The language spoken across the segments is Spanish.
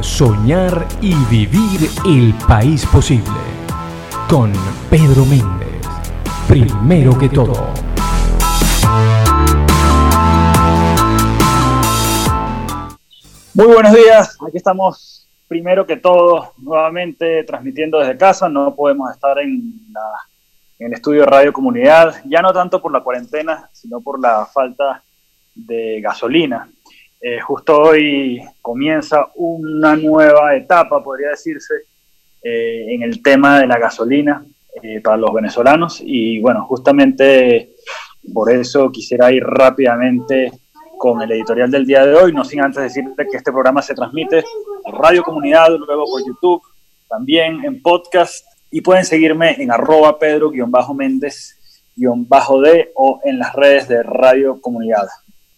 Soñar y vivir el país posible. Con Pedro Méndez. Primero que todo. Muy buenos días, aquí estamos primero que todo nuevamente transmitiendo desde casa, no podemos estar en, el estudio Radio Comunidad, ya no tanto por la cuarentena, sino por la falta de gasolina. Eh, justo hoy comienza una nueva etapa, podría decirse, eh, en el tema de la gasolina eh, para los venezolanos y bueno, justamente por eso quisiera ir rápidamente con el editorial del día de hoy, no sin antes decirte que este programa se transmite por Radio Comunidad, luego por YouTube, también en podcast y pueden seguirme en arroba pedro-méndez-d o en las redes de Radio Comunidad.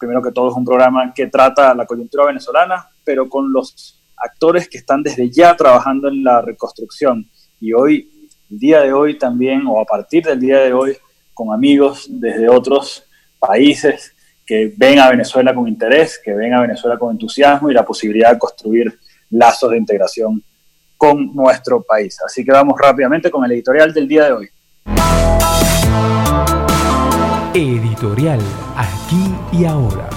Primero que todo es un programa que trata la coyuntura venezolana, pero con los actores que están desde ya trabajando en la reconstrucción. Y hoy, el día de hoy también, o a partir del día de hoy, con amigos desde otros países que ven a Venezuela con interés, que ven a Venezuela con entusiasmo y la posibilidad de construir lazos de integración con nuestro país. Así que vamos rápidamente con el editorial del día de hoy. Editorial aquí y ahora.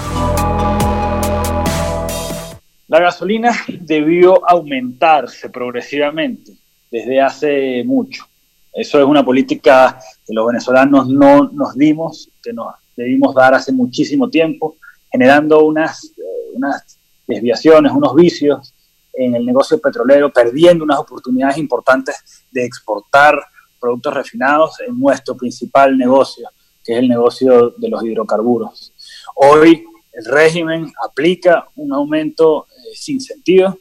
La gasolina debió aumentarse progresivamente desde hace mucho. Eso es una política que los venezolanos no nos dimos, que nos debimos dar hace muchísimo tiempo, generando unas, eh, unas desviaciones, unos vicios en el negocio petrolero, perdiendo unas oportunidades importantes de exportar productos refinados en nuestro principal negocio, que es el negocio de los hidrocarburos. Hoy el régimen aplica un aumento eh, sin sentido,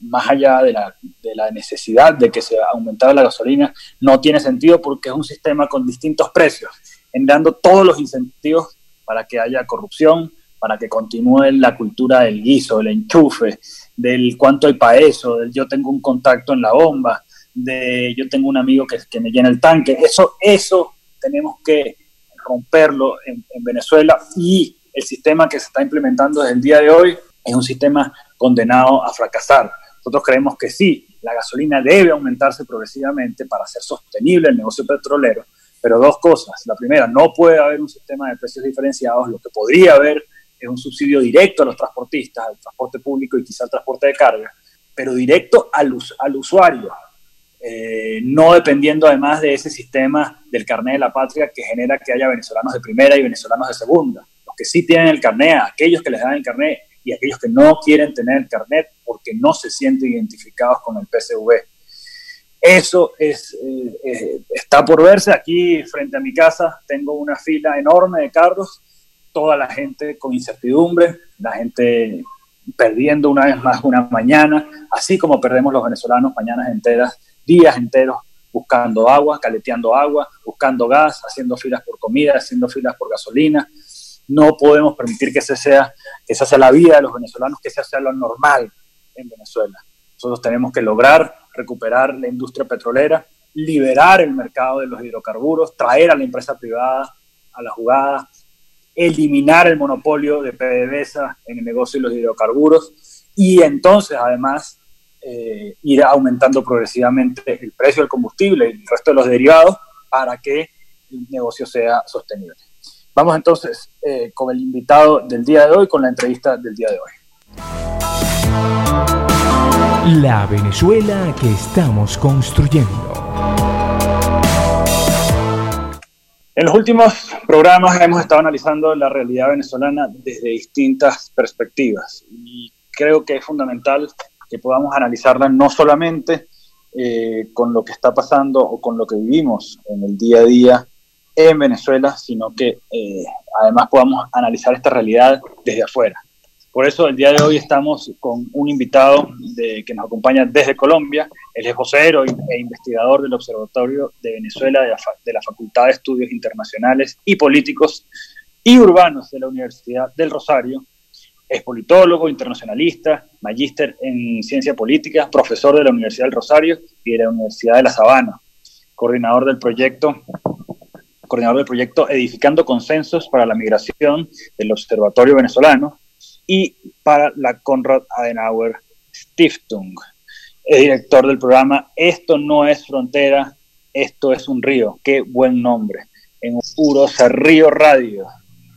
más allá de la, necesidad de que se aumentara la gasolina, no tiene sentido porque es un sistema con distintos precios generando todos los incentivos para que haya corrupción, para que continúe la cultura del guiso, del enchufe, del cuánto hay para eso, del yo tengo un contacto en la bomba, de yo tengo un amigo que, que me llena el tanque. Eso, eso tenemos que romperlo en, en Venezuela y el sistema que se está implementando desde el día de hoy es un sistema condenado a fracasar. Nosotros creemos que sí, la gasolina debe aumentarse progresivamente para ser sostenible el negocio petrolero, pero dos cosas. La primera, no puede haber un sistema de precios diferenciados. Lo que podría haber es un subsidio directo a los transportistas, al transporte público y quizá al transporte de carga, pero directo al, al usuario. Eh, no dependiendo además de ese sistema del carnet de la patria que genera que haya venezolanos de primera y venezolanos de segunda. Los que sí tienen el carnet, aquellos que les dan el carnet y aquellos que no quieren tener el carnet porque no se sienten identificados con el PSV. Eso es, eh, eh, está por verse. Aquí frente a mi casa tengo una fila enorme de carros, toda la gente con incertidumbre, la gente perdiendo una vez más una mañana, así como perdemos los venezolanos mañanas enteras, días enteros buscando agua, caleteando agua, buscando gas, haciendo filas por comida, haciendo filas por gasolina. No podemos permitir que, ese sea, que esa sea la vida de los venezolanos, que esa sea lo normal en Venezuela. Nosotros tenemos que lograr recuperar la industria petrolera, liberar el mercado de los hidrocarburos, traer a la empresa privada a la jugada, eliminar el monopolio de PDVSA en el negocio de los hidrocarburos y entonces además eh, ir aumentando progresivamente el precio del combustible y el resto de los derivados para que el negocio sea sostenible. Vamos entonces eh, con el invitado del día de hoy, con la entrevista del día de hoy. La Venezuela que estamos construyendo. En los últimos programas hemos estado analizando la realidad venezolana desde distintas perspectivas y creo que es fundamental que podamos analizarla no solamente eh, con lo que está pasando o con lo que vivimos en el día a día en Venezuela, sino que eh, además podamos analizar esta realidad desde afuera. Por eso el día de hoy estamos con un invitado que nos acompaña desde Colombia. Él es vocero e investigador del Observatorio de Venezuela de la, de la Facultad de Estudios Internacionales y Políticos y Urbanos de la Universidad del Rosario. Es politólogo, internacionalista, magíster en ciencia política, profesor de la Universidad del Rosario y de la Universidad de La Sabana, coordinador del proyecto coordinador del proyecto Edificando Consensos para la Migración del Observatorio Venezolano, y para la Konrad Adenauer Stiftung. Es director del programa Esto no es frontera, esto es un río. Qué buen nombre. En Urosa Río Radio,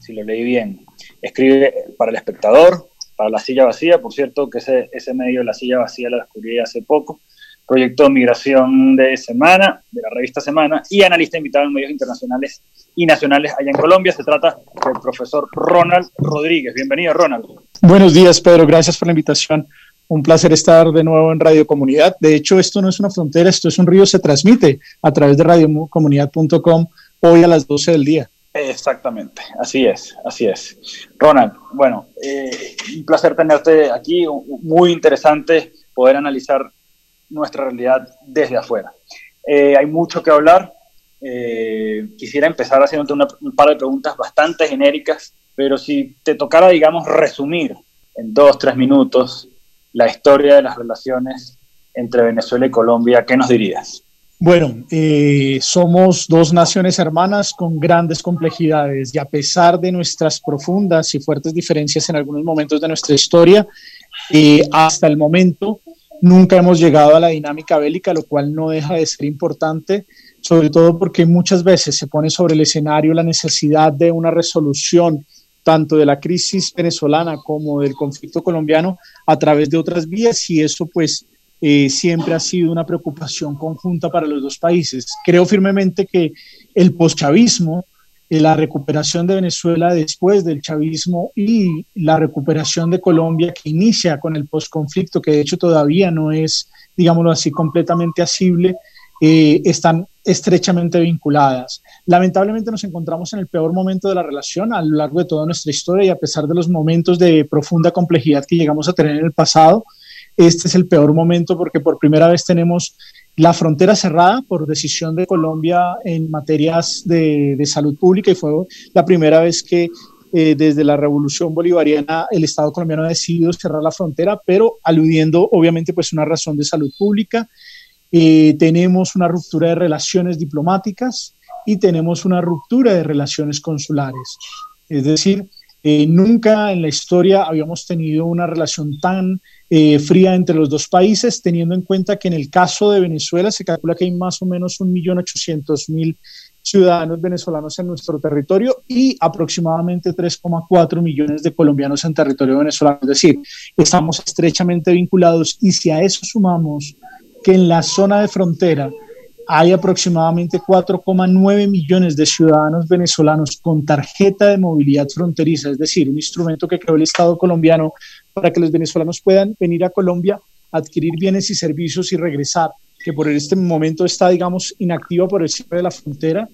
si lo leí bien. Escribe para El Espectador, para La Silla Vacía, por cierto, que ese, ese medio, La Silla Vacía, lo descubrí hace poco. Proyecto Migración de Semana, de la revista Semana, y analista invitado en medios internacionales y nacionales allá en Colombia. Se trata del profesor Ronald Rodríguez. Bienvenido, Ronald. Buenos días, Pedro. Gracias por la invitación. Un placer estar de nuevo en Radio Comunidad. De hecho, esto no es una frontera, esto es un río, se transmite a través de radiocomunidad.com hoy a las 12 del día. Exactamente, así es, así es. Ronald, bueno, eh, un placer tenerte aquí, muy interesante poder analizar nuestra realidad desde afuera. Eh, hay mucho que hablar, eh, quisiera empezar haciéndote un par de preguntas bastante genéricas, pero si te tocara, digamos, resumir en dos, tres minutos la historia de las relaciones entre Venezuela y Colombia, ¿qué nos dirías? Bueno, eh, somos dos naciones hermanas con grandes complejidades y a pesar de nuestras profundas y fuertes diferencias en algunos momentos de nuestra historia, eh, hasta el momento nunca hemos llegado a la dinámica bélica, lo cual no deja de ser importante, sobre todo porque muchas veces se pone sobre el escenario la necesidad de una resolución tanto de la crisis venezolana como del conflicto colombiano a través de otras vías y eso pues eh, siempre ha sido una preocupación conjunta para los dos países. Creo firmemente que el poschavismo, eh, la recuperación de Venezuela después del chavismo y la recuperación de Colombia que inicia con el posconflicto, que de hecho todavía no es, digámoslo así, completamente asible, eh, están estrechamente vinculadas. Lamentablemente nos encontramos en el peor momento de la relación a lo largo de toda nuestra historia y a pesar de los momentos de profunda complejidad que llegamos a tener en el pasado, este es el peor momento porque por primera vez tenemos la frontera cerrada por decisión de Colombia en materias de, salud pública y fue la primera vez que eh, desde la revolución bolivariana el Estado colombiano ha decidido cerrar la frontera, pero aludiendo obviamente pues una razón de salud pública. Eh, tenemos una ruptura de relaciones diplomáticas y tenemos una ruptura de relaciones consulares. Es decir, eh, nunca en la historia habíamos tenido una relación tan eh, fría entre los dos países, teniendo en cuenta que en el caso de Venezuela se calcula que hay más o menos 1.800.000 ciudadanos venezolanos en nuestro territorio y aproximadamente 3,4 millones de colombianos en territorio venezolano. Es decir, estamos estrechamente vinculados y si a eso sumamos que en la zona de frontera hay aproximadamente 4,9 millones de ciudadanos venezolanos con tarjeta de movilidad fronteriza, es decir, un instrumento que creó el Estado colombiano para que los venezolanos puedan venir a Colombia, adquirir bienes y servicios y regresar, que por este momento está, digamos, inactiva por el cierre de la frontera,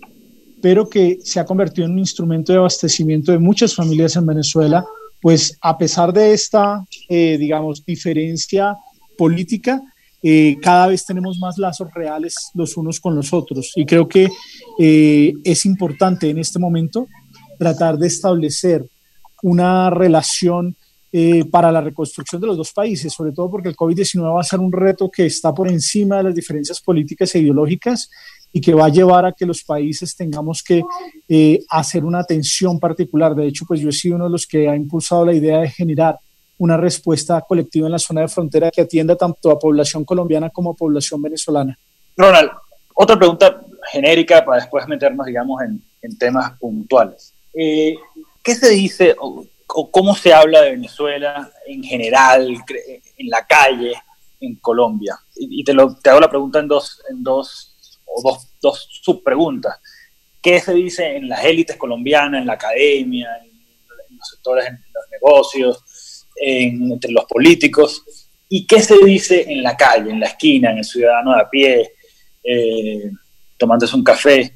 pero que se ha convertido en un instrumento de abastecimiento de muchas familias en Venezuela, pues a pesar de esta, eh, digamos, diferencia política, eh, cada vez tenemos más lazos reales los unos con los otros. Y creo que eh, es importante en este momento tratar de establecer una relación eh, para la reconstrucción de los dos países, sobre todo porque el COVID-19 va a ser un reto que está por encima de las diferencias políticas e ideológicas y que va a llevar a que los países tengamos que hacer una atención particular. De hecho, pues yo he sido uno de los que ha impulsado la idea de generar una respuesta colectiva en la zona de frontera que atienda tanto a población colombiana como a población venezolana. Ronald, otra pregunta genérica para después meternos, digamos, en, temas puntuales. Eh, ¿Qué se dice o, cómo se habla de Venezuela en general, en la calle, en Colombia? Y, te, lo, hago la pregunta en dos, en dos, o dos, dos subpreguntas. ¿Qué se dice en las élites colombianas, en la academia, en los sectores, en los negocios? Entre los políticos y qué se dice en la calle, en la esquina, en el ciudadano de a pie, eh, tomándose un café.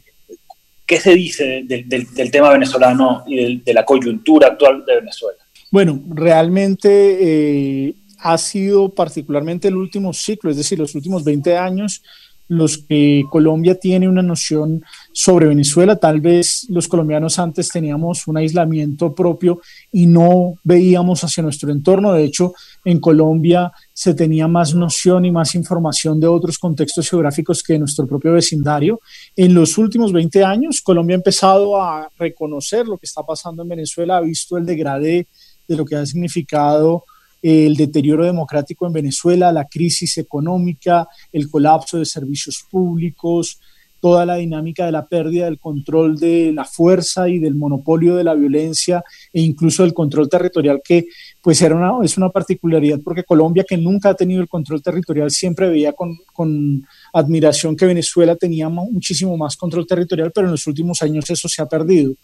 ¿Qué se dice del, tema venezolano y de la coyuntura actual de Venezuela? Bueno, realmente eh, ha sido particularmente el último ciclo, es decir, los últimos 20 años, los que Colombia tiene una noción sobre Venezuela. Tal vez los colombianos antes teníamos un aislamiento propio y no veíamos hacia nuestro entorno. De hecho, en Colombia se tenía más noción y más información de otros contextos geográficos que de nuestro propio vecindario. En los últimos 20 años, Colombia ha empezado a reconocer lo que está pasando en Venezuela, ha visto el degradé de lo que ha significado el deterioro democrático en Venezuela, la crisis económica, el colapso de servicios públicos, toda la dinámica de la pérdida del control de la fuerza y del monopolio de la violencia e incluso del control territorial que pues era una, es una particularidad porque Colombia que nunca ha tenido el control territorial siempre veía con, con admiración que Venezuela tenía muchísimo más control territorial pero en los últimos años eso se ha perdido.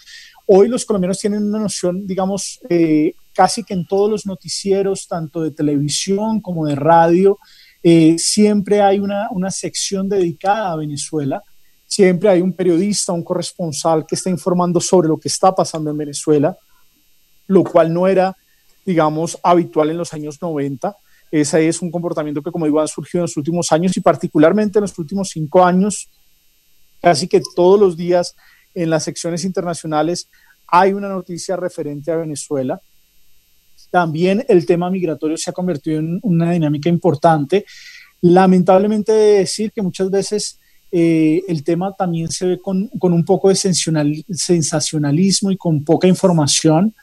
Hoy los colombianos tienen una noción, digamos, eh, casi que en todos los noticieros, tanto de televisión como de radio, eh, siempre hay una, una sección dedicada a Venezuela siempre hay un periodista, un corresponsal que está informando sobre lo que está pasando en Venezuela, lo cual no era, digamos, habitual en los años 90. Ese es un comportamiento que, como digo, ha surgido en los últimos años y particularmente en los últimos cinco años, casi que todos los días en las secciones internacionales hay una noticia referente a Venezuela. También el tema migratorio se ha convertido en una dinámica importante. Lamentablemente decir que muchas veces eh, el tema también se ve con, un poco de sensacionalismo y con poca información.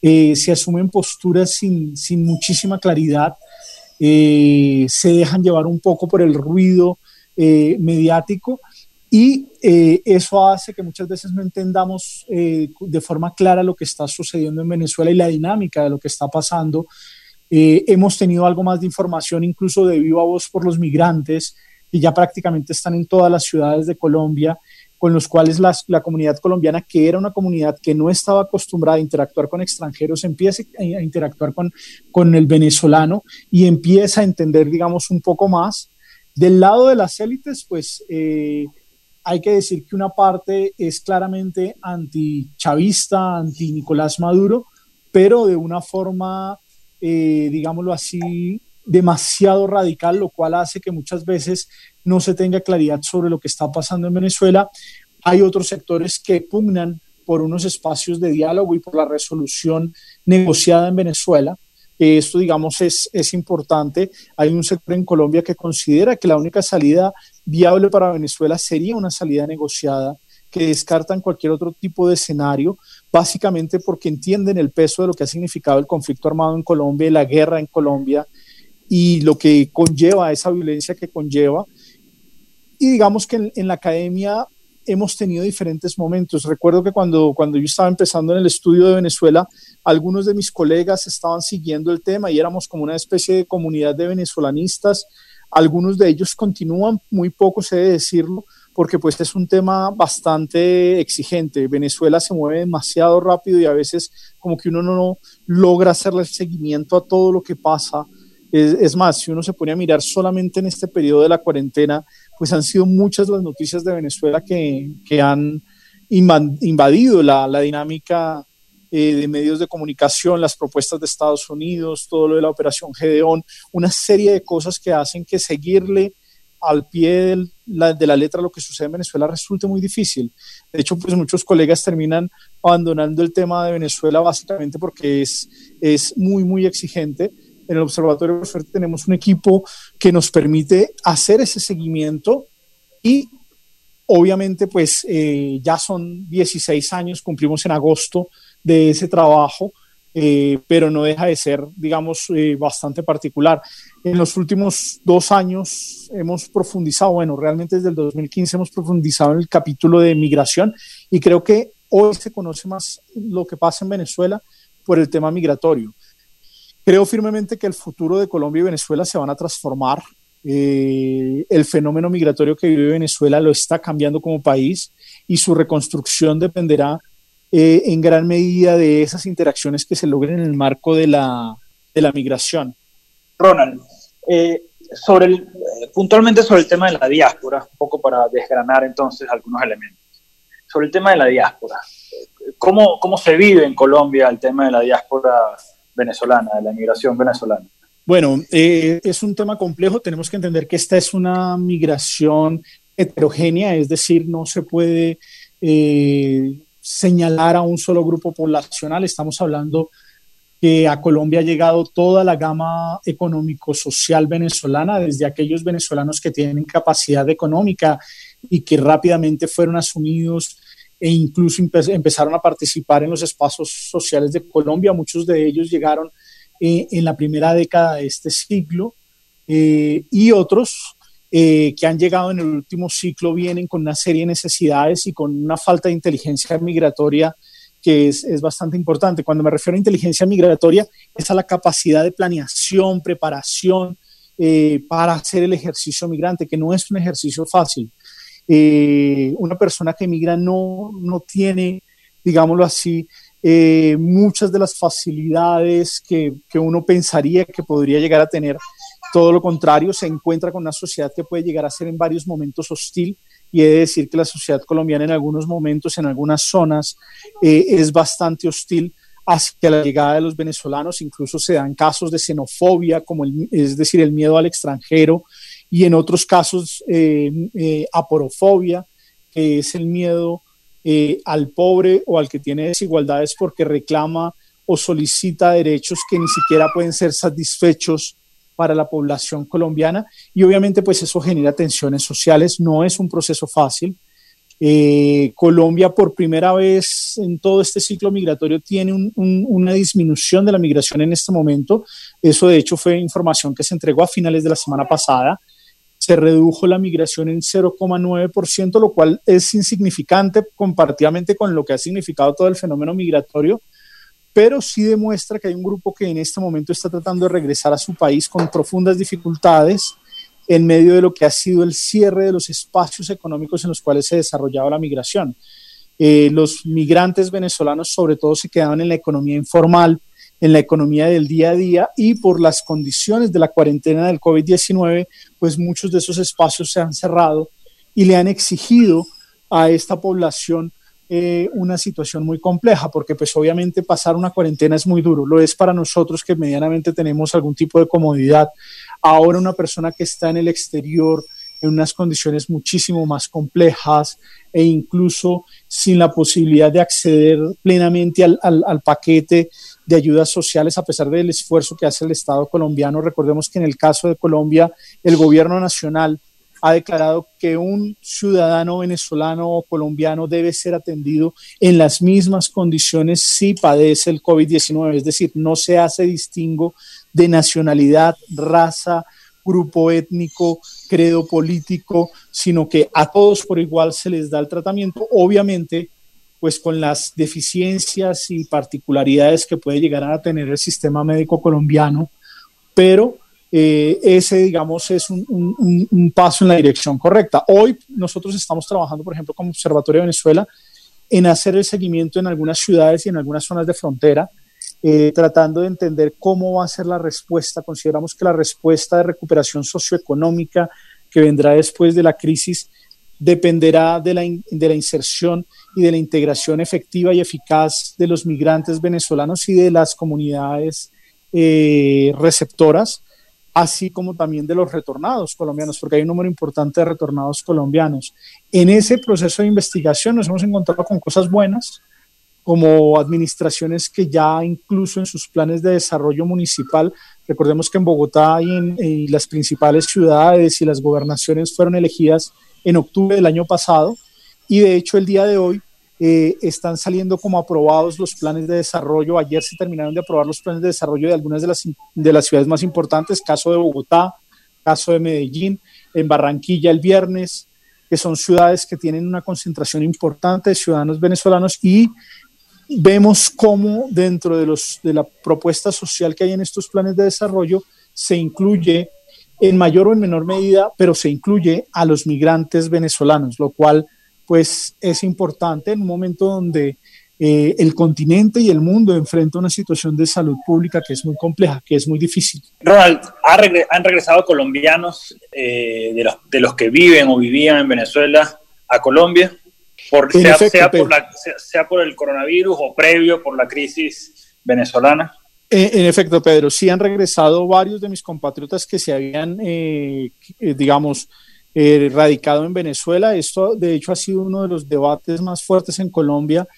Eh, se asumen posturas sin, muchísima claridad, eh, se dejan llevar un poco por el ruido mediático y eso hace que muchas veces no entendamos de forma clara lo que está sucediendo en Venezuela y la dinámica de lo que está pasando. hemos tenido algo más de información incluso de viva voz por los migrantes y ya prácticamente están en todas las ciudades de Colombia, con los cuales la comunidad colombiana, que era una comunidad que no estaba acostumbrada a interactuar con extranjeros, empieza a interactuar con, con el venezolano y empieza a entender, digamos, un poco más. Del lado de las élites, pues eh, hay que decir que una parte es claramente antichavista, anti-Nicolás Maduro, pero de una forma, eh, digámoslo así, demasiado radical, lo cual hace que muchas veces no se tenga claridad sobre lo que está pasando en Venezuela. Hay otros sectores que pugnan por unos espacios de diálogo y por la resolución negociada en Venezuela. Esto, digamos, es, es importante. Hay un sector en Colombia que considera que la única salida viable para Venezuela sería una salida negociada, que descartan cualquier otro tipo de escenario, básicamente porque entienden el peso de lo que ha significado el conflicto armado en Colombia y la guerra en Colombia y lo que conlleva esa violencia que conlleva. Y digamos que en, la academia hemos tenido diferentes momentos. Recuerdo que cuando, cuando yo estaba empezando en el estudio de Venezuela, algunos de mis colegas estaban siguiendo el tema y éramos como una especie de comunidad de venezolanistas. Algunos de ellos continúan, muy poco sé decirlo, porque pues es un tema bastante exigente. Venezuela se mueve demasiado rápido y a veces como que uno no logra hacerle seguimiento a todo lo que pasa es, más, si uno se pone a mirar solamente en este periodo de la cuarentena, pues han sido muchas las noticias de Venezuela que, que han invadido la, la dinámica eh, de medios de comunicación, las propuestas de Estados Unidos, todo lo de la operación Gedeón, una serie de cosas que hacen que seguirle al pie de la letra lo que sucede en Venezuela resulte muy difícil. De hecho, pues muchos colegas terminan abandonando el tema de Venezuela básicamente porque es, es muy, muy exigente en el Observatorio de Suerte tenemos un equipo que nos permite hacer ese seguimiento y obviamente pues eh, ya son 16 años, cumplimos en agosto de ese trabajo, eh, pero no deja de ser, digamos, eh, bastante particular. En los últimos dos años hemos profundizado, bueno, realmente desde el 2015 hemos profundizado en el capítulo de migración y creo que hoy se conoce más lo que pasa en Venezuela por el tema migratorio. Creo firmemente que el futuro de Colombia y Venezuela se van a transformar. Eh, el fenómeno migratorio que vive Venezuela lo está cambiando como país y su reconstrucción dependerá eh, en gran medida de esas interacciones que se logren en el marco de la, migración. Ronald, eh, puntualmente sobre el tema de la diáspora, un poco para desgranar entonces algunos elementos. Sobre el tema de la diáspora, ¿cómo, cómo se vive en Colombia el tema de la diáspora venezolana, de la migración venezolana? Bueno, eh, es un tema complejo. Tenemos que entender que esta es una migración heterogénea, es decir, no se puede eh, señalar a un solo grupo poblacional. Estamos hablando que a Colombia ha llegado toda la gama económico-social venezolana, desde aquellos venezolanos que tienen capacidad económica y que rápidamente fueron asumidos e incluso empezaron a participar en los espacios sociales de Colombia. Muchos de ellos llegaron en la primera década de este siglo y otros que han llegado en el último ciclo vienen con una serie de necesidades y con una falta de inteligencia migratoria que es, es, bastante importante. Cuando me refiero a inteligencia migratoria, es a la capacidad de planeación, preparación eh, para hacer el ejercicio migrante, que no es un ejercicio fácil. Eh, una persona que migra no, no tiene, digámoslo así, eh, muchas de las facilidades que, que uno pensaría que podría llegar a tener. Todo lo contrario, se encuentra con una sociedad que puede llegar a ser en varios momentos hostil y he de decir que la sociedad colombiana en algunos momentos, en algunas zonas, eh, es bastante hostil hacia la llegada de los venezolanos, incluso se dan casos de xenofobia, como es decir, el miedo al extranjero, y en otros casos eh, eh, aporofobia, que es el miedo al pobre o al que tiene desigualdades porque reclama o solicita derechos que ni siquiera pueden ser satisfechos para la población colombiana y obviamente pues eso genera tensiones sociales, no es un proceso fácil. Eh, Colombia por primera vez en todo este ciclo migratorio tiene una disminución de la migración en este momento. Eso de hecho fue información que se entregó a finales de la semana pasada. Se redujo la migración en 0,9%, lo cual es insignificante comparativamente con lo que ha significado todo el fenómeno migratorio, pero sí demuestra que hay un grupo que en este momento está tratando de regresar a su país con profundas dificultades en medio de lo que ha sido el cierre de los espacios económicos en los cuales se desarrollaba la migración. Eh, los migrantes venezolanos sobre todo se quedaban en la economía informal, en la economía del día a día y por las condiciones de la cuarentena del COVID-19, pues muchos de esos espacios se han cerrado y le han exigido a esta población eh, una situación muy compleja, porque pues obviamente pasar una cuarentena es muy duro, lo es para nosotros que medianamente tenemos algún tipo de comodidad. Ahora una persona que está en el exterior en unas condiciones muchísimo más complejas e incluso sin la posibilidad de acceder plenamente al, al paquete de ayudas sociales a pesar del esfuerzo que hace el Estado colombiano. Recordemos que en el caso de Colombia, el gobierno nacional ha declarado que un ciudadano venezolano o colombiano debe ser atendido en las mismas condiciones si padece el COVID-19, es decir, no se hace distingo de nacionalidad, raza, grupo étnico, credo político, sino que a todos por igual se les da el tratamiento, obviamente pues con las deficiencias y particularidades que puede llegar a tener el sistema médico colombiano, pero eh, ese, digamos, es un, paso en la dirección correcta. Hoy nosotros estamos trabajando, por ejemplo, como Observatorio de Venezuela, en hacer el seguimiento en algunas ciudades y en algunas zonas de frontera, eh, tratando de entender cómo va a ser la respuesta. Consideramos que la respuesta de recuperación socioeconómica que vendrá después de la crisis dependerá de la, de la inserción y de la integración efectiva y eficaz de los migrantes venezolanos y de las comunidades eh, receptoras así como también de los retornados colombianos, porque hay un número importante de retornados colombianos. En ese proceso de investigación nos hemos encontrado con cosas buenas, como administraciones que ya incluso en sus planes de desarrollo municipal, recordemos que en Bogotá y en las principales ciudades y las gobernaciones fueron elegidas en octubre del año pasado, y de hecho el día de hoy eh, están saliendo como aprobados los planes de desarrollo. Ayer se terminaron de aprobar los planes de desarrollo de algunas de las, de las ciudades más importantes, caso de Bogotá, caso de Medellín, en Barranquilla el viernes, que son ciudades que tienen una concentración importante de ciudadanos venezolanos y vemos cómo dentro de, los, de la propuesta social que hay en estos planes de desarrollo se incluye en mayor o en menor medida, pero se incluye a los migrantes venezolanos, lo cual pues es importante en un momento donde eh, el continente y el mundo enfrentan una situación de salud pública que es muy compleja, que es muy difícil. Ronald, han regresado colombianos eh, de, los, de los que viven o vivían en Venezuela a Colombia, por, sea, sea, por sea, por el coronavirus o previo por la crisis venezolana. Eh, en efecto, Pedro, sí han regresado varios de mis compatriotas que se habían, digamos, eh, radicado en Venezuela. Esto, de hecho, ha sido uno de los debates más fuertes en Colombia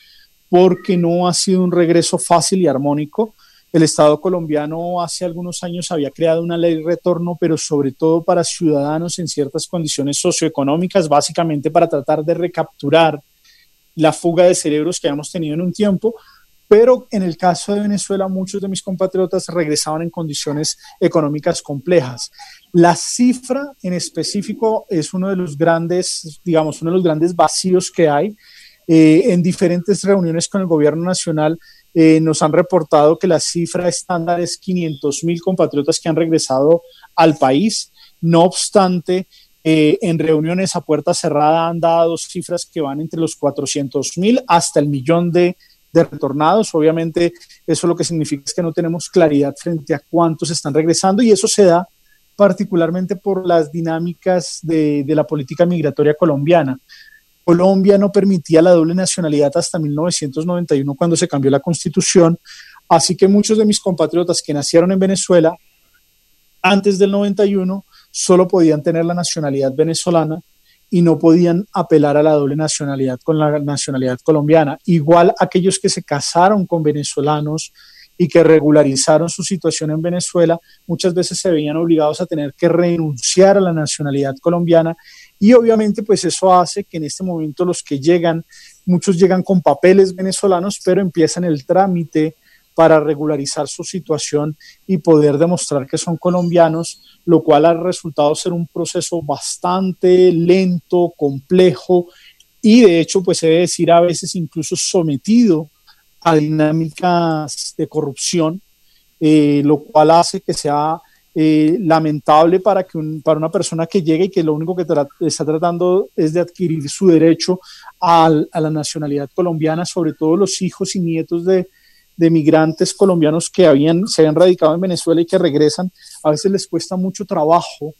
porque no ha sido un regreso fácil y armónico. El Estado colombiano hace algunos años había creado una ley de retorno, pero sobre todo para ciudadanos en ciertas condiciones socioeconómicas, básicamente para tratar de recapturar la fuga de cerebros que habíamos tenido en un tiempo, pero en el caso de Venezuela muchos de mis compatriotas regresaban en condiciones económicas complejas. La cifra en específico es uno de los grandes, digamos, uno de los grandes vacíos que hay. Eh, en diferentes reuniones con el gobierno nacional eh, nos han reportado que la cifra estándar es 500 mil compatriotas que han regresado al país. No obstante, eh, en reuniones a puerta cerrada han dado cifras que van entre los 400 mil hasta el millón de, retornados. Obviamente, eso lo que significa es que no tenemos claridad frente a cuántos están regresando y eso se da particularmente por las dinámicas de, de la política migratoria colombiana. Colombia no permitía la doble nacionalidad hasta 1991 cuando se cambió la constitución, así que muchos de mis compatriotas que nacieron en Venezuela antes del 91 solo podían tener la nacionalidad venezolana y no podían apelar a la doble nacionalidad con la nacionalidad colombiana. Igual aquellos que se casaron con venezolanos y que regularizaron su situación en Venezuela, muchas veces se veían obligados a tener que renunciar a la nacionalidad colombiana y obviamente pues eso hace que en este momento los que llegan, muchos llegan con papeles venezolanos, pero empiezan el trámite para regularizar su situación y poder demostrar que son colombianos, lo cual ha resultado ser un proceso bastante lento, complejo y de hecho pues se decir a veces incluso sometido a dinámicas de corrupción, eh, lo cual hace que sea eh, lamentable para, que para una persona que llegue y que lo único que está tratando es de adquirir su derecho a, la nacionalidad colombiana, sobre todo los hijos y nietos de, de migrantes colombianos que habían, se habían radicado en Venezuela y que regresan, a veces les cuesta mucho trabajo,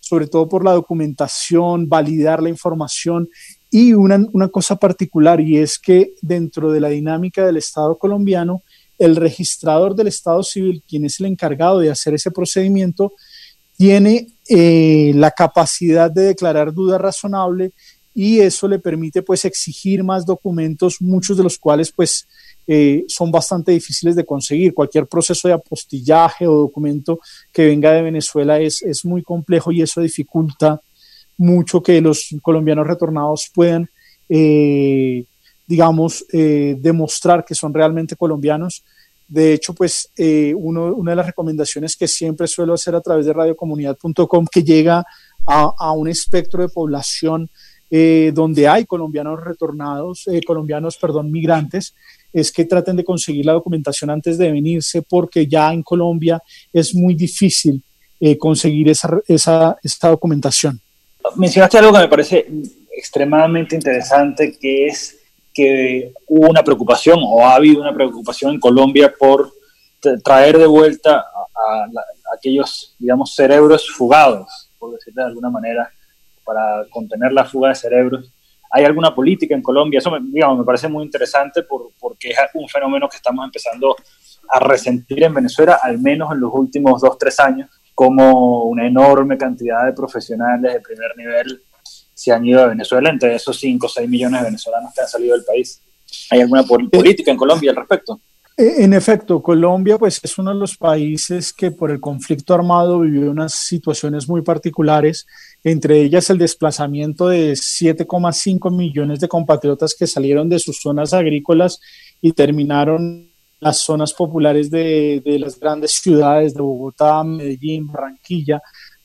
sobre todo por la documentación, validar la información. Y una, una cosa particular y es que dentro de la dinámica del Estado colombiano, el registrador del Estado civil, quien es el encargado de hacer ese procedimiento, tiene eh, la capacidad de declarar duda razonable y eso le permite pues exigir más documentos, muchos de los cuales pues eh, son bastante difíciles de conseguir. Cualquier proceso de apostillaje o documento que venga de Venezuela es, es muy complejo y eso dificulta mucho que los colombianos retornados puedan eh, digamos, eh, demostrar que son realmente colombianos. De hecho, pues una de las recomendaciones que siempre suelo hacer a través de radiocomunidad.com, que llega a, un espectro de población eh, donde hay colombianos retornados, colombianos, perdón, migrantes, es que traten de conseguir la documentación antes de venirse, porque ya en Colombia es muy difícil conseguir esa, esa, esa documentación. Mencionaste algo que me parece extremadamente interesante, que es que hubo una preocupación o ha habido una preocupación en Colombia por traer de vuelta a, aquellos, digamos, cerebros fugados, por decirlo de alguna manera, para contener la fuga de cerebros. ¿Hay alguna política en Colombia? Eso me, digamos, me parece muy interesante por, porque es un fenómeno que estamos empezando a resentir en Venezuela, al menos en los últimos dos, tres años, como una enorme cantidad de profesionales de primer nivel se han ido de Venezuela, entre esos 5 o 6 millones de venezolanos que han salido del país. ¿Hay alguna política en Colombia al respecto? Eh, en efecto, Colombia pues, es uno de los países que por el conflicto armado vivió unas situaciones muy particulares, entre ellas el desplazamiento de 7,5 millones de compatriotas que salieron de sus zonas agrícolas y terminaron las zonas populares de, de las grandes ciudades de Bogotá, Medellín, Barranquilla,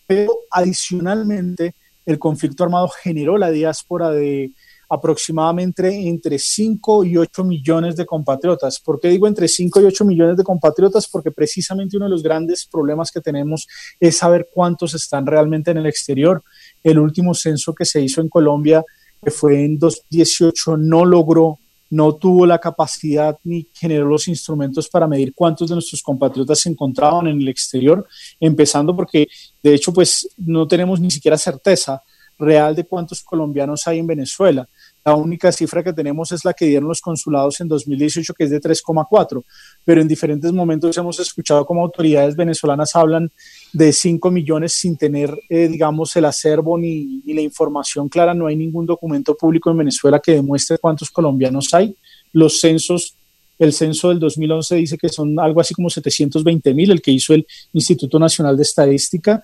pero adicionalmente el conflicto armado generó la diáspora de aproximadamente entre 5 y 8 millones de compatriotas. ¿Por qué digo entre 5 y 8 millones de compatriotas? Porque precisamente uno de los grandes problemas que tenemos es saber cuántos están realmente en el exterior. El último censo que se hizo en Colombia, que fue en 2018, no logró no tuvo la capacidad ni generó los instrumentos para medir cuántos de nuestros compatriotas se encontraban en el exterior, empezando porque de hecho pues no tenemos ni siquiera certeza real de cuántos colombianos hay en Venezuela. La única cifra que tenemos es la que dieron los consulados en 2018, que es de 3,4, pero en diferentes momentos hemos escuchado como autoridades venezolanas hablan de 5 millones sin tener, eh, digamos, el acervo ni, ni la información clara. No hay ningún documento público en Venezuela que demuestre cuántos colombianos hay. Los censos el censo del 2011 dice que son algo así como 720 mil, el que hizo el Instituto Nacional de Estadística.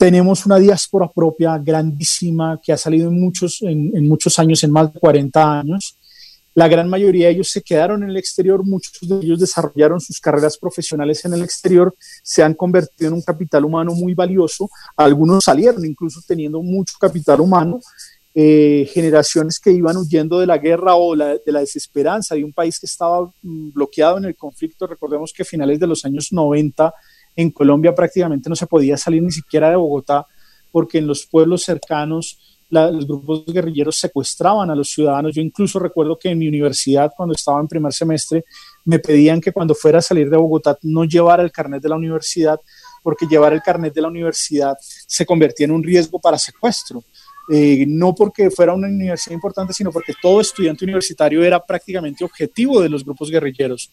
Tenemos una diáspora propia grandísima que ha salido en muchos, en, muchos años, en más de 40 años. La gran mayoría de ellos se quedaron en el exterior, muchos de ellos desarrollaron sus carreras profesionales en el exterior, se han convertido en un capital humano muy valioso, algunos salieron incluso teniendo mucho capital humano, eh, generaciones que iban huyendo de la guerra o de la desesperanza de un país que estaba mm, bloqueado en el conflicto. Recordemos que a finales de los años 90 en Colombia prácticamente no se podía salir ni siquiera de Bogotá porque en los pueblos cercanos los grupos guerrilleros secuestraban a los ciudadanos. Yo incluso recuerdo que en mi universidad, cuando estaba en primer semestre, me pedían que cuando fuera a salir de Bogotá no llevara el carnet de la universidad, porque llevar el carnet de la universidad se convertía en un riesgo para secuestro. Eh, no porque fuera una universidad importante, sino porque todo estudiante universitario era prácticamente objetivo de los grupos guerrilleros.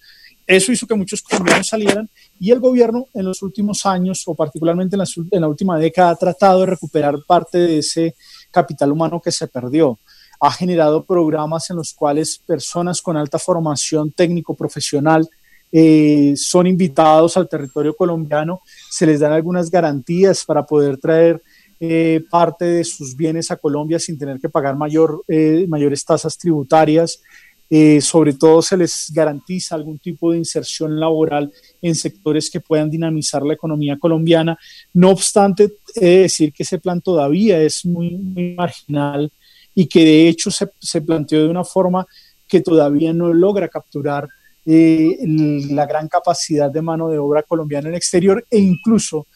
Eso hizo que muchos colombianos salieran y el gobierno en los últimos años, o particularmente en la, última década, ha tratado de recuperar parte de ese capital humano que se perdió ha generado programas en los cuales personas con alta formación técnico-profesional eh, son invitados al territorio colombiano, se les dan algunas garantías para poder traer eh, parte de sus bienes a Colombia sin tener que pagar mayor, eh, mayores tasas tributarias. Eh, sobre todo se les garantiza algún tipo de inserción laboral en sectores que puedan dinamizar la economía colombiana. No obstante, he de decir que ese plan todavía es muy, marginal y que de hecho se, se, planteó de una forma que todavía no logra capturar la gran capacidad de mano de obra colombiana en el exterior e incluso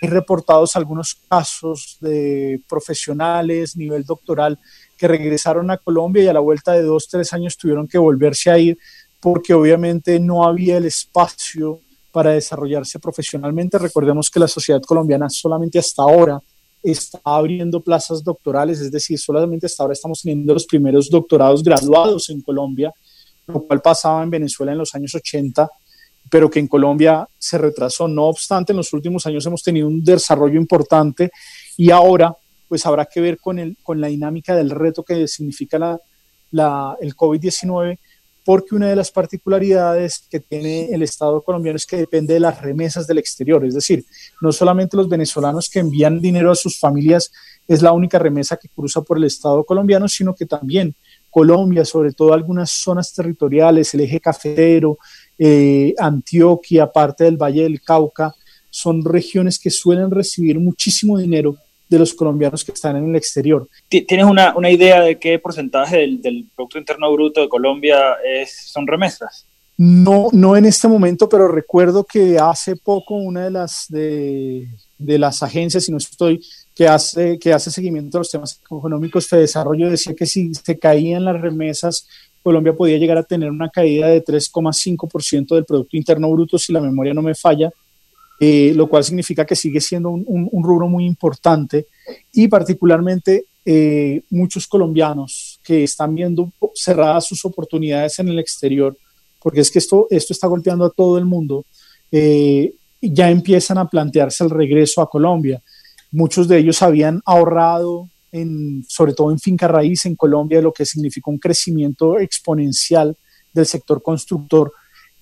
hay reportados algunos casos de profesionales, nivel doctoral, que regresaron a Colombia y a la vuelta de dos, tres años tuvieron que volverse a ir porque obviamente no había el espacio para desarrollarse profesionalmente. Recordemos que la sociedad colombiana solamente hasta ahora está abriendo plazas doctorales, es decir, solamente hasta ahora estamos teniendo los primeros doctorados graduados en Colombia, lo cual pasaba en Venezuela en los años 80 pero que en Colombia se retrasó. No obstante, en los últimos años hemos tenido un desarrollo importante y ahora pues habrá que ver con, el, con la dinámica del reto que significa la, la, el COVID-19, porque una de las particularidades que tiene el Estado colombiano es que depende de las remesas del exterior, es decir, no solamente los venezolanos que envían dinero a sus familias es la única remesa que cruza por el Estado colombiano, sino que también Colombia, sobre todo algunas zonas territoriales, el eje cafetero, eh, Antioquia, parte del Valle del Cauca, son regiones que suelen recibir muchísimo dinero de los colombianos que están en el exterior. ¿Tienes una, idea de qué porcentaje del, Producto Interno Bruto de Colombia es, son remesas? No, no en este momento, pero recuerdo que hace poco una de las, de, de las agencias, si no estoy, que hace, que hace seguimiento a los temas económicos de desarrollo, decía que si se caían las remesas Colombia podía llegar a tener una caída de 3,5% del Producto Interno Bruto, si la memoria no me falla, eh, lo cual significa que sigue siendo un, rubro muy importante y particularmente eh, muchos colombianos que están viendo cerradas sus oportunidades en el exterior, porque es que esto, esto está golpeando a todo el mundo, eh, ya empiezan a plantearse el regreso a Colombia. Muchos de ellos habían ahorrado sobre todo en finca raíz en Colombia, lo que significó un crecimiento exponencial del sector constructor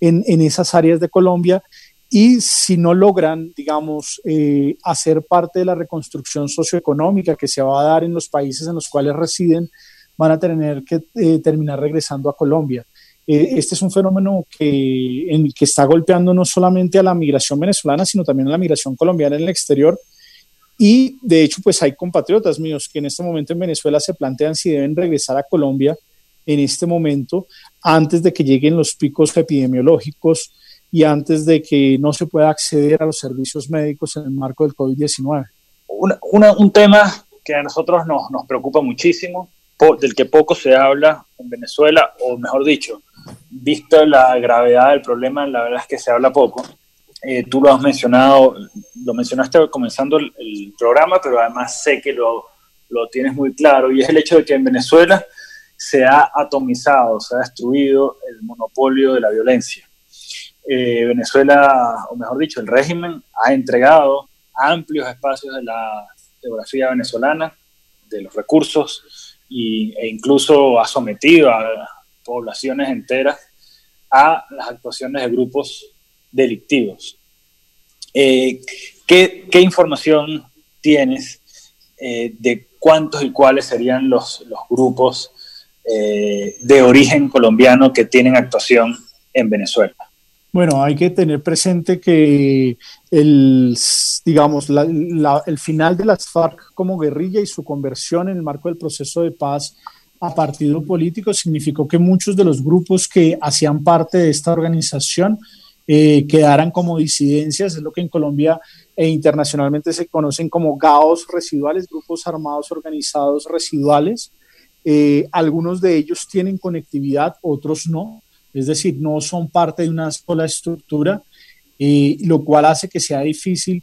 en, esas áreas de Colombia. Y si no logran, digamos, eh, hacer parte de la reconstrucción socioeconómica que se va a dar en los países en los cuales residen, van a tener que eh, terminar regresando a Colombia. Eh, este es un fenómeno que, que está golpeando no solamente a la migración venezolana, sino también a la migración colombiana en el exterior, y de hecho, pues hay compatriotas míos que en este momento en Venezuela se plantean si deben regresar a Colombia en este momento, antes de que lleguen los picos epidemiológicos y antes de que no se pueda acceder a los servicios médicos en el marco del COVID-19. un tema que a nosotros nos, nos preocupa muchísimo, del que poco se habla en Venezuela, o mejor dicho, visto la gravedad del problema, la verdad es que se habla poco, eh, tú lo has mencionado, lo mencionaste comenzando el, programa, pero además sé que lo, lo, tienes muy claro, y es el hecho de que en Venezuela se ha atomizado, se ha destruido el monopolio de la violencia. Eh, Venezuela, o mejor dicho, el régimen ha entregado amplios espacios de la geografía venezolana, de los recursos, y, e incluso ha sometido a poblaciones enteras a las actuaciones de grupos delictivos. Eh, ¿qué, información tienes eh, de cuántos y cuáles serían los, grupos eh, de origen colombiano que tienen actuación en Venezuela. Bueno, hay que tener presente que el, digamos, el final de las FARC como guerrilla y su conversión en el marco del proceso de paz a partido político significó que muchos de los grupos que hacían parte de esta organización eh, quedaran como disidencias, es lo que en Colombia e internacionalmente se conocen como GAOs residuales, grupos armados organizados residuales. Eh, algunos de ellos tienen conectividad, otros no, es decir, no son parte de una sola estructura, eh, lo cual hace que sea difícil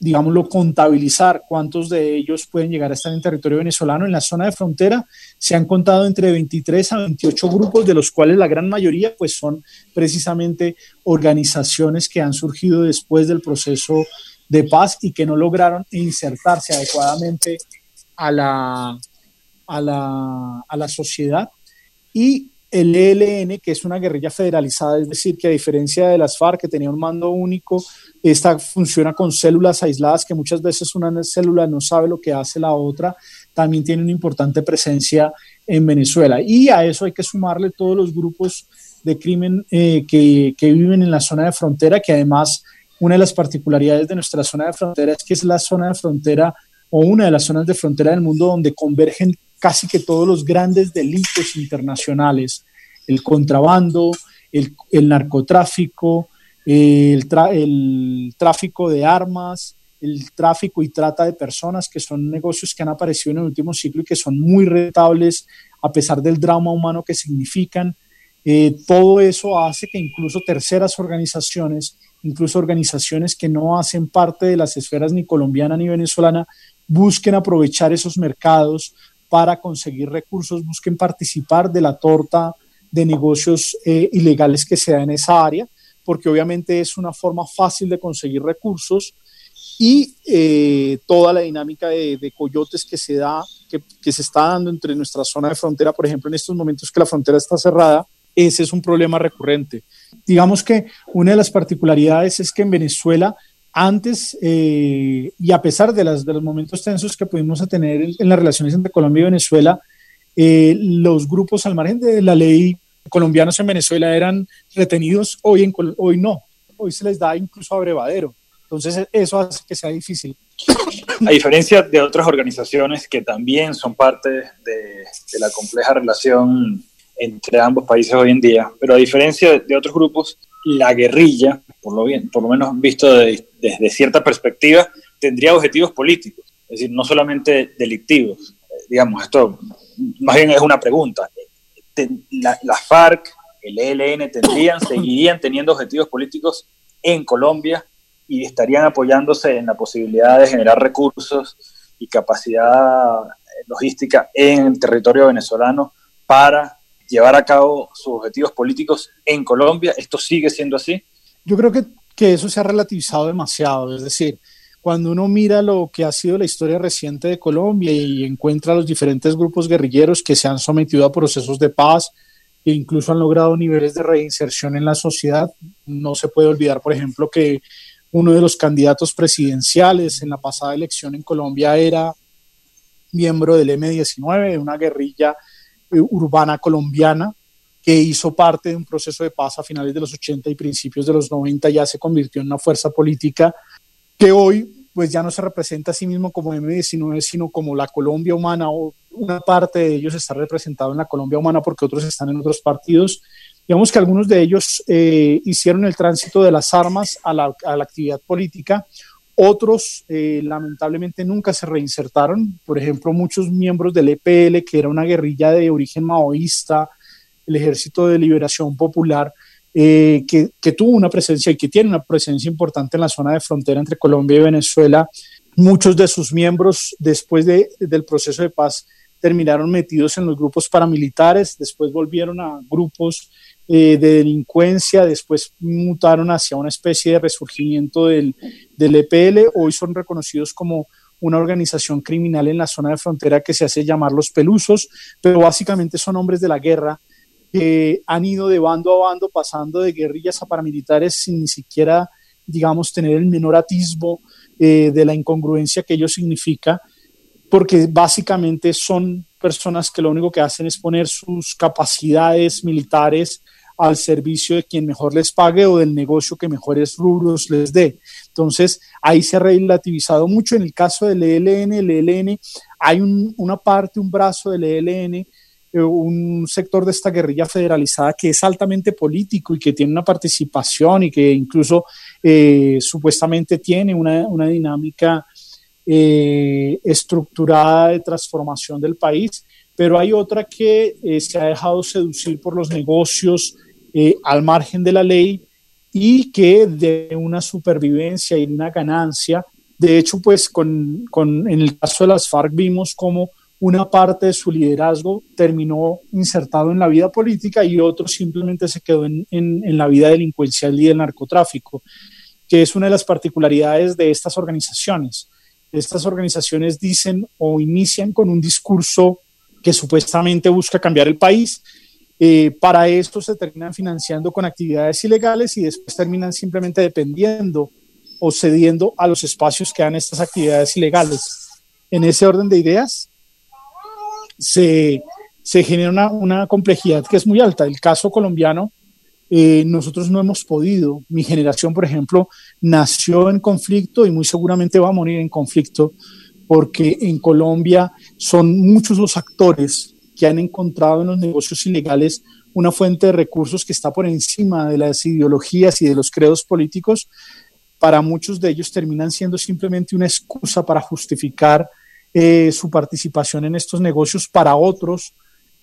digámoslo, contabilizar cuántos de ellos pueden llegar a estar en territorio venezolano. En la zona de frontera se han contado entre 23 a 28 grupos, de los cuales la gran mayoría pues son precisamente organizaciones que han surgido después del proceso de paz y que no lograron insertarse adecuadamente a la, a la, a la sociedad. Y el ELN, que es una guerrilla federalizada, es decir, que a diferencia de las FARC, que tenía un mando único, esta funciona con células aisladas, que muchas veces una célula no sabe lo que hace la otra, también tiene una importante presencia en Venezuela. Y a eso hay que sumarle todos los grupos de crimen eh, que, que viven en la zona de frontera, que además una de las particularidades de nuestra zona de frontera es que es la zona de frontera o una de las zonas de frontera del mundo donde convergen casi que todos los grandes delitos internacionales, el contrabando, el, narcotráfico, el, tráfico de armas, el tráfico y trata de personas, que son negocios que han aparecido en el último ciclo y que son muy rentables a pesar del drama humano que significan. Eh, todo eso hace que incluso terceras organizaciones, incluso organizaciones que no hacen parte de las esferas ni colombiana ni venezolana, busquen aprovechar esos mercados para conseguir recursos, busquen participar de la torta de negocios eh, ilegales que se da en esa área, porque obviamente es una forma fácil de conseguir recursos y eh, toda la dinámica de, coyotes que se da, que, que, se está dando entre nuestra zona de frontera, por ejemplo, en estos momentos que la frontera está cerrada, ese es un problema recurrente. Digamos que una de las particularidades es que en Venezuela antes, eh, y a pesar de, las, de los momentos tensos que pudimos tener en, las relaciones entre Colombia y Venezuela, eh, los grupos al margen de la ley colombianos en Venezuela eran retenidos, hoy, en, hoy no, hoy se les da incluso abrevadero. Entonces eso hace que sea difícil. A diferencia de otras organizaciones que también son parte de, de la compleja relación entre ambos países hoy en día, pero a diferencia de otros grupos, la guerrilla, por lo, bien, por lo menos visto desde cierta perspectiva, tendría objetivos políticos, es decir, no solamente delictivos. Eh, digamos, esto más bien es una pregunta. La, la, FARC, el ELN, tendrían, seguirían teniendo objetivos políticos en Colombia y estarían apoyándose en la posibilidad de generar recursos y capacidad logística en el territorio venezolano para llevar a cabo sus objetivos políticos en Colombia. ¿Esto sigue siendo así? Yo creo que, que eso se ha relativizado demasiado. Es decir, cuando uno mira lo que ha sido la historia reciente de Colombia y encuentra los diferentes grupos guerrilleros que se han sometido a procesos de paz e incluso han logrado niveles de reinserción en la sociedad, no se puede olvidar, por ejemplo, que uno de los candidatos presidenciales en la pasada elección en Colombia era miembro del M-19, de una guerrilla urbana colombiana que hizo parte de un proceso de paz a finales de los 80 y principios de los 90, ya se convirtió en una fuerza política que hoy pues ya no se representa a sí mismo como M19, sino como la Colombia humana, o una parte de ellos está representado en la Colombia humana porque otros están en otros partidos. Digamos que algunos de ellos eh, hicieron el tránsito de las armas a la actividad política, otros eh, lamentablemente nunca se reinsertaron, por ejemplo, muchos miembros del EPL, que era una guerrilla de origen maoísta, el Ejército de Liberación Popular, eh, que, tuvo una presencia y que tiene una presencia importante en la zona de frontera entre Colombia y Venezuela. Muchos de sus miembros, después de, del proceso de paz, terminaron metidos en los grupos paramilitares, después volvieron a grupos eh, de delincuencia, después mutaron hacia una especie de resurgimiento del, del EPL, hoy son reconocidos como una organización criminal en la zona de frontera que se hace llamar los pelusos, pero básicamente son hombres de la guerra que han ido de bando a bando pasando de guerrillas a paramilitares sin ni siquiera, digamos, tener el menor atisbo eh, de la incongruencia que ello significa porque básicamente son personas que lo único que hacen es poner sus capacidades militares al servicio de quien mejor les pague o del negocio que mejores rubros les dé. Entonces, ahí se ha relativizado mucho. En el caso del ELN, el ELN, hay una parte, un brazo del ELN, eh, un sector de esta guerrilla federalizada que es altamente político y que tiene una participación y que incluso eh, supuestamente tiene una, una dinámica eh, estructurada de transformación del país, pero hay otra que se ha dejado seducir por los negocios eh, al margen de la ley y que de una supervivencia y una ganancia. De hecho, pues con, con, en el caso de las FARC vimos como una parte de su liderazgo terminó insertado en la vida política y otro simplemente se quedó en, en, en la vida delincuencial y del narcotráfico, que es una de las particularidades de estas organizaciones. Estas organizaciones dicen o inician con un discurso que supuestamente busca cambiar el país, eh, para esto se terminan financiando con actividades ilegales y después terminan simplemente dependiendo o cediendo a los espacios que dan estas actividades ilegales. En ese orden de ideas, se, se genera una, una, complejidad que es muy alta. El caso colombiano, eh, nosotros no hemos podido, mi generación, por ejemplo, nació en conflicto y muy seguramente va a morir en conflicto porque en Colombia son muchos los actores que han encontrado en los negocios ilegales una fuente de recursos que está por encima de las ideologías y de los credos políticos, para muchos de ellos terminan siendo simplemente una excusa para justificar eh, su participación en estos negocios. Para otros,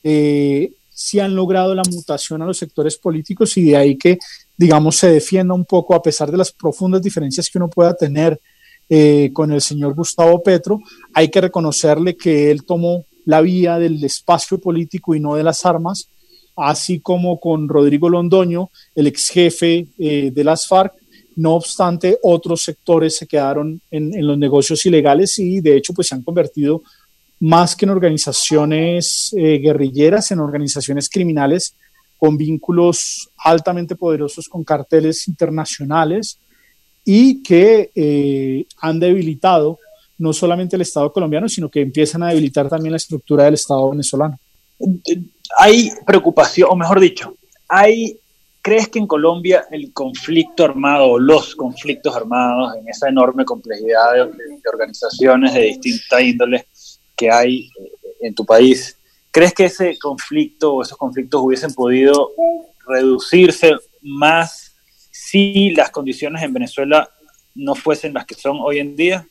eh, sí han logrado la mutación a los sectores políticos y de ahí que, digamos, se defienda un poco, a pesar de las profundas diferencias que uno pueda tener eh, con el señor Gustavo Petro, hay que reconocerle que él tomó la vía del espacio político y no de las armas, así como con Rodrigo Londoño, el ex jefe eh, de las FARC. No obstante, otros sectores se quedaron en, los negocios ilegales y de hecho pues se han convertido más que en organizaciones eh, guerrilleras, en organizaciones criminales con vínculos altamente poderosos con carteles internacionales y que eh, han debilitado no solamente el Estado colombiano, sino que empiezan a debilitar también la estructura del Estado venezolano. Hay preocupación, o mejor dicho, hay, ¿crees que en Colombia el conflicto armado o los conflictos armados en esa enorme complejidad de, organizaciones de distinta índole que hay eh, en tu país, ¿crees que ese conflicto o esos conflictos hubiesen podido reducirse más si las condiciones en Venezuela no fuesen las que son hoy en día?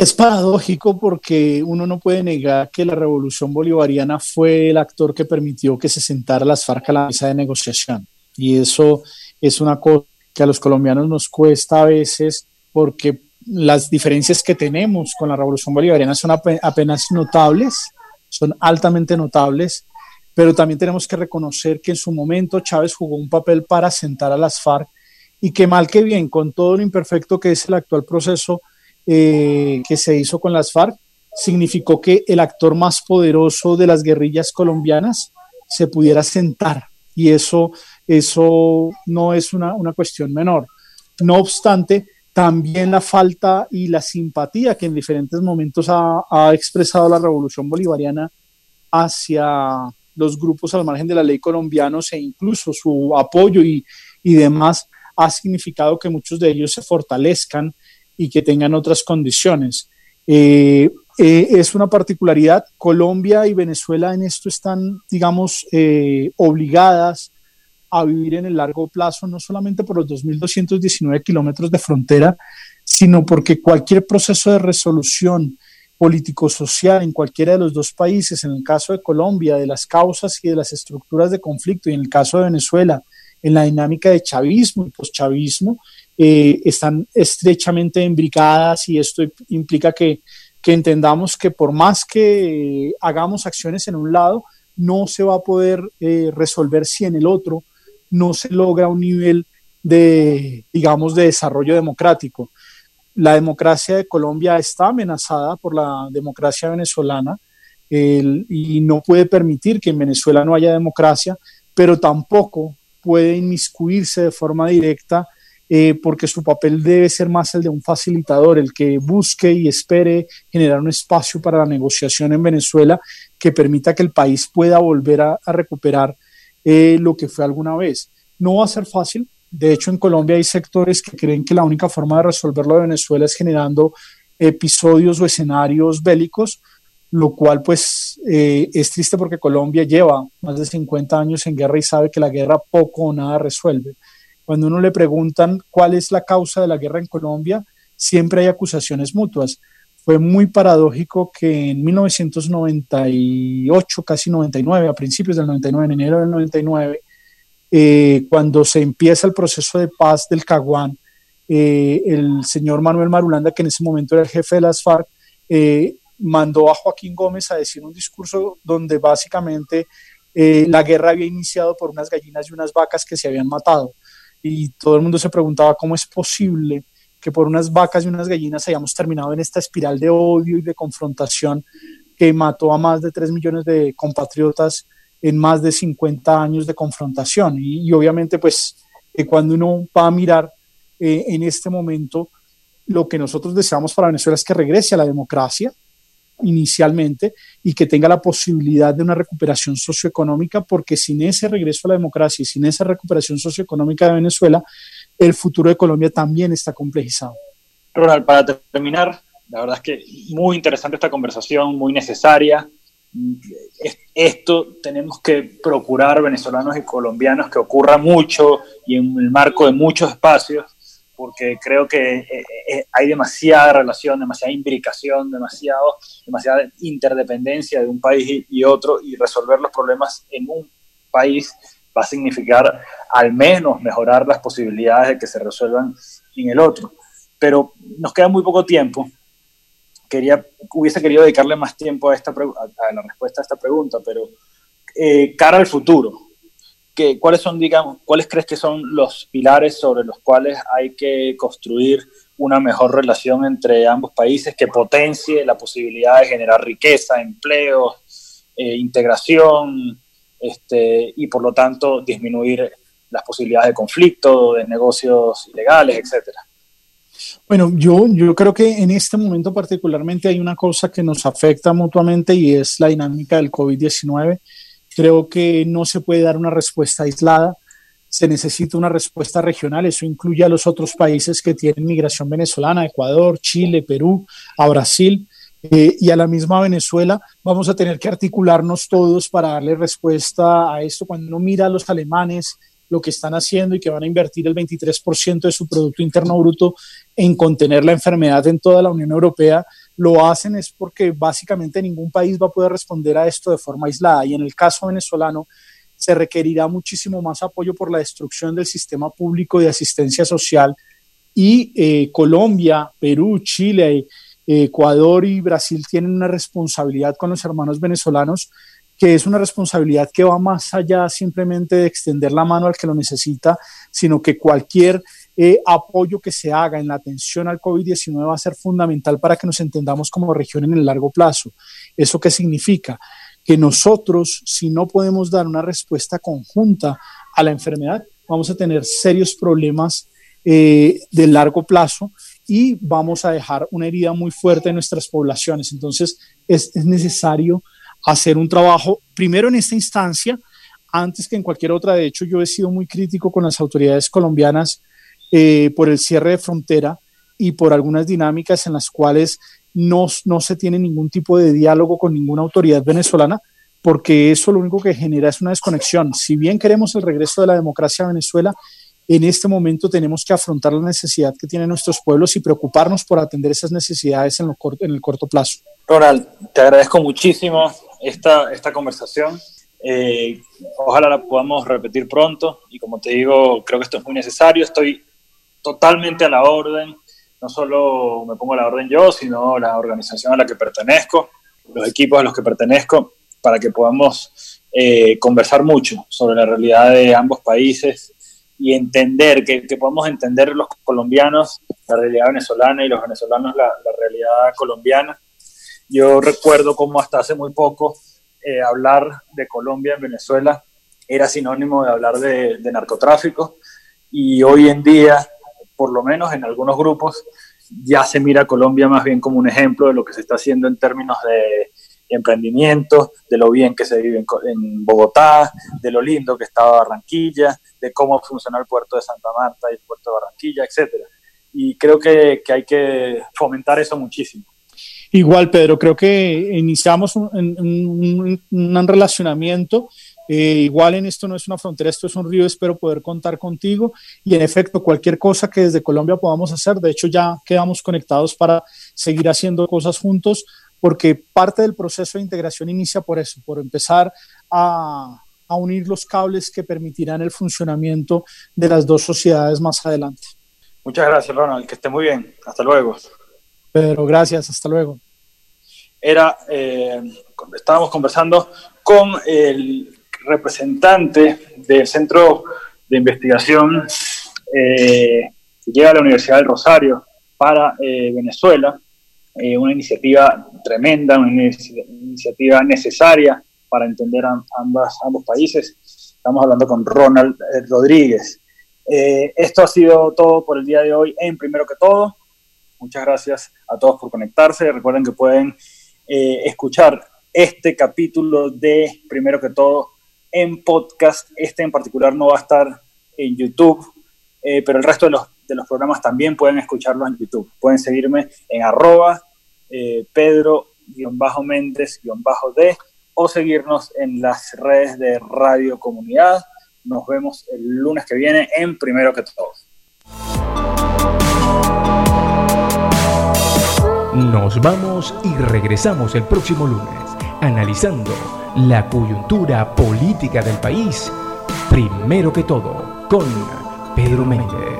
Es paradójico porque uno no puede negar que la revolución bolivariana fue el actor que permitió que se sentara las FARC a la mesa de negociación. Y eso es una cosa que a los colombianos nos cuesta a veces porque las diferencias que tenemos con la revolución bolivariana son apenas notables, son altamente notables, pero también tenemos que reconocer que en su momento Chávez jugó un papel para sentar a las FARC y que mal que bien, con todo lo imperfecto que es el actual proceso, eh, que se hizo con las FARC significó que el actor más poderoso de las guerrillas colombianas se pudiera sentar y eso, eso no es una, una cuestión menor. No obstante, también la falta y la simpatía que en diferentes momentos ha, expresado la revolución bolivariana hacia los grupos al margen de la ley colombianos e incluso su apoyo y, y demás ha significado que muchos de ellos se fortalezcan y que tengan otras condiciones. Eh, eh, es una particularidad. Colombia y Venezuela en esto están, digamos, eh, obligadas a vivir en el largo plazo, no solamente por los 2.219 kilómetros de frontera, sino porque cualquier proceso de resolución político-social en cualquiera de los dos países, en el caso de Colombia, de las causas y de las estructuras de conflicto, y en el caso de Venezuela, en la dinámica de chavismo y poschavismo, eh, están estrechamente imbricadas y esto implica que, entendamos que por más que hagamos acciones en un lado, no se va a poder eh, resolver si en el otro no se logra un nivel de, digamos, de desarrollo democrático. La democracia de Colombia está amenazada por la democracia venezolana y no puede permitir que en Venezuela no haya democracia, pero tampoco puede inmiscuirse de forma directa eh, porque su papel debe ser más el de un facilitador, el que busque y espere generar un espacio para la negociación en Venezuela que permita que el país pueda volver a, recuperar eh, lo que fue alguna vez. No va a ser fácil, de hecho en Colombia hay sectores que creen que la única forma de resolverlo de Venezuela es generando episodios o escenarios bélicos, lo cual pues eh, es triste porque Colombia lleva más de 50 años en guerra y sabe que la guerra poco o nada resuelve. Cuando uno le preguntan cuál es la causa de la guerra en Colombia, siempre hay acusaciones mutuas. Fue muy paradójico que en 1998, casi 99, a principios del 99, en enero del 99, eh, cuando se empieza el proceso de paz del Caguán, eh, el señor Manuel Marulanda, que en ese momento era el jefe de las FARC, eh, mandó a Joaquín Gómez a decir un discurso donde básicamente la guerra había iniciado por unas gallinas y unas vacas que se habían matado. Y todo el mundo se preguntaba cómo es posible que por unas vacas y unas gallinas hayamos terminado en esta espiral de odio y de confrontación que mató a más de 3 millones de compatriotas en más de 50 años de confrontación. Y, obviamente, pues, cuando uno va a mirar eh, en este momento lo que nosotros deseamos para Venezuela es que regrese a la democracia inicialmente y que tenga la posibilidad de una recuperación socioeconómica, porque sin ese regreso a la democracia y sin esa recuperación socioeconómica de Venezuela, el futuro de Colombia también está complejizado. Ronald, para terminar, la verdad es que muy interesante esta conversación, muy necesaria. Esto tenemos que procurar venezolanos y colombianos que ocurra mucho y en el marco de muchos espacios porque creo que eh, eh, eh, hay demasiada relación, demasiada imbricación, demasiado, demasiada interdependencia de un país y otro y resolver los problemas en un país va a significar al menos mejorar las posibilidades de que se resuelvan en el otro. Pero nos queda muy poco tiempo. Quería, hubiese querido dedicarle más tiempo a, esta, a, la respuesta a esta pregunta, pero cara al futuro, ¿cuáles son, digamos, cuáles crees que son los pilares sobre los cuales hay que construir una mejor relación entre ambos países que potencie la posibilidad de generar riqueza, empleo, eh, integración este, y por lo tanto disminuir las posibilidades de conflicto, de negocios ilegales, etcétera? Bueno, yo creo que en este momento particularmente hay una cosa que nos afecta mutuamente y es la dinámica del COVID-19 Creo que no se puede dar una respuesta aislada, se necesita una respuesta regional, eso incluye a los otros países que tienen migración venezolana, Ecuador, Chile, Perú, a Brasil eh, y a la misma Venezuela. Vamos a tener que articularnos todos para darle respuesta a esto. Cuando uno mira a los alemanes, lo que están haciendo y que van a invertir el 23% de su Producto Interno Bruto en contener la enfermedad en toda la Unión Europea, lo hacen es porque básicamente ningún país va a poder responder a esto de forma aislada. Y en el caso venezolano se requerirá muchísimo más apoyo por la destrucción del sistema público de asistencia social. Y eh, Colombia, Perú, Chile, Ecuador y Brasil tienen una responsabilidad con los hermanos venezolanos que es una responsabilidad que va más allá simplemente de extender la mano al que lo necesita, sino que cualquier eh, apoyo que se haga en la atención al COVID-19 va a ser fundamental para que nos entendamos como región en el largo plazo. ¿Eso qué significa? Que nosotros, si no podemos dar una respuesta conjunta a la enfermedad, vamos a tener serios problemas eh, de largo plazo y vamos a dejar una herida muy fuerte en nuestras poblaciones. Entonces, es, es necesario hacer un trabajo, primero en esta instancia, antes que en cualquier otra. De hecho, yo he sido muy crítico con las autoridades colombianas eh, por el cierre de frontera y por algunas dinámicas en las cuales no, no se tiene ningún tipo de diálogo con ninguna autoridad venezolana, porque eso lo único que genera es una desconexión. Si bien queremos el regreso de la democracia a Venezuela, en este momento tenemos que afrontar la necesidad que tienen nuestros pueblos y preocuparnos por atender esas necesidades en, lo corto, en el corto plazo. Ronald, te agradezco muchísimo esta, esta conversación. Eh, ojalá la podamos repetir pronto y como te digo, creo que esto es muy necesario. Estoy totalmente a la orden. No solo me pongo a la orden yo, sino la organización a la que pertenezco, los equipos a los que pertenezco, para que podamos eh, conversar mucho sobre la realidad de ambos países y entender, que, que, podamos entender los colombianos la realidad venezolana y los venezolanos la, realidad colombiana. Yo recuerdo cómo hasta hace muy poco eh, hablar de Colombia en Venezuela era sinónimo de hablar de narcotráfico y hoy en día por lo menos en algunos grupos, ya se mira Colombia más bien como un ejemplo de lo que se está haciendo en términos de emprendimiento, de lo bien que se vive en, Bogotá, de lo lindo que está Barranquilla, de cómo funciona el puerto de Santa Marta y el puerto de Barranquilla, etcétera. Y creo que, que hay que fomentar eso muchísimo. Igual, Pedro, creo que iniciamos un, un, relacionamiento. Eh, igual en esto no es una frontera, esto es un río. Espero poder contar contigo. Y en efecto, cualquier cosa que desde Colombia podamos hacer, de hecho, ya quedamos conectados para seguir haciendo cosas juntos, porque parte del proceso de integración inicia por eso, por empezar a, a unir los cables que permitirán el funcionamiento de las dos sociedades más adelante. Muchas gracias, Ronald. Que esté muy bien. Hasta luego. Pedro, gracias, hasta luego. Era, eh, estábamos conversando con el representante del Centro de Investigación eh, que llega a la Universidad del Rosario para eh, Venezuela, una iniciativa tremenda, una iniciativa necesaria para entender ambas, ambos países. Estamos hablando con Ronald Rodríguez. esto ha sido todo por el día de hoy en Primero que Todo. Muchas gracias a todos por conectarse. Recuerden que pueden eh, escuchar este capítulo de Primero que todo en podcast. Este en particular no va a estar en YouTube, eh, pero el resto de los, de los programas también pueden escucharlos en YouTube. Pueden seguirme en arroba eh, Pedro-Méndez-D o seguirnos en las redes de Radio Comunidad. Nos vemos el lunes que viene en Primero que todo. Nos vamos y regresamos el próximo lunes, analizando la coyuntura política del país, primero que todo, con Pedro Méndez.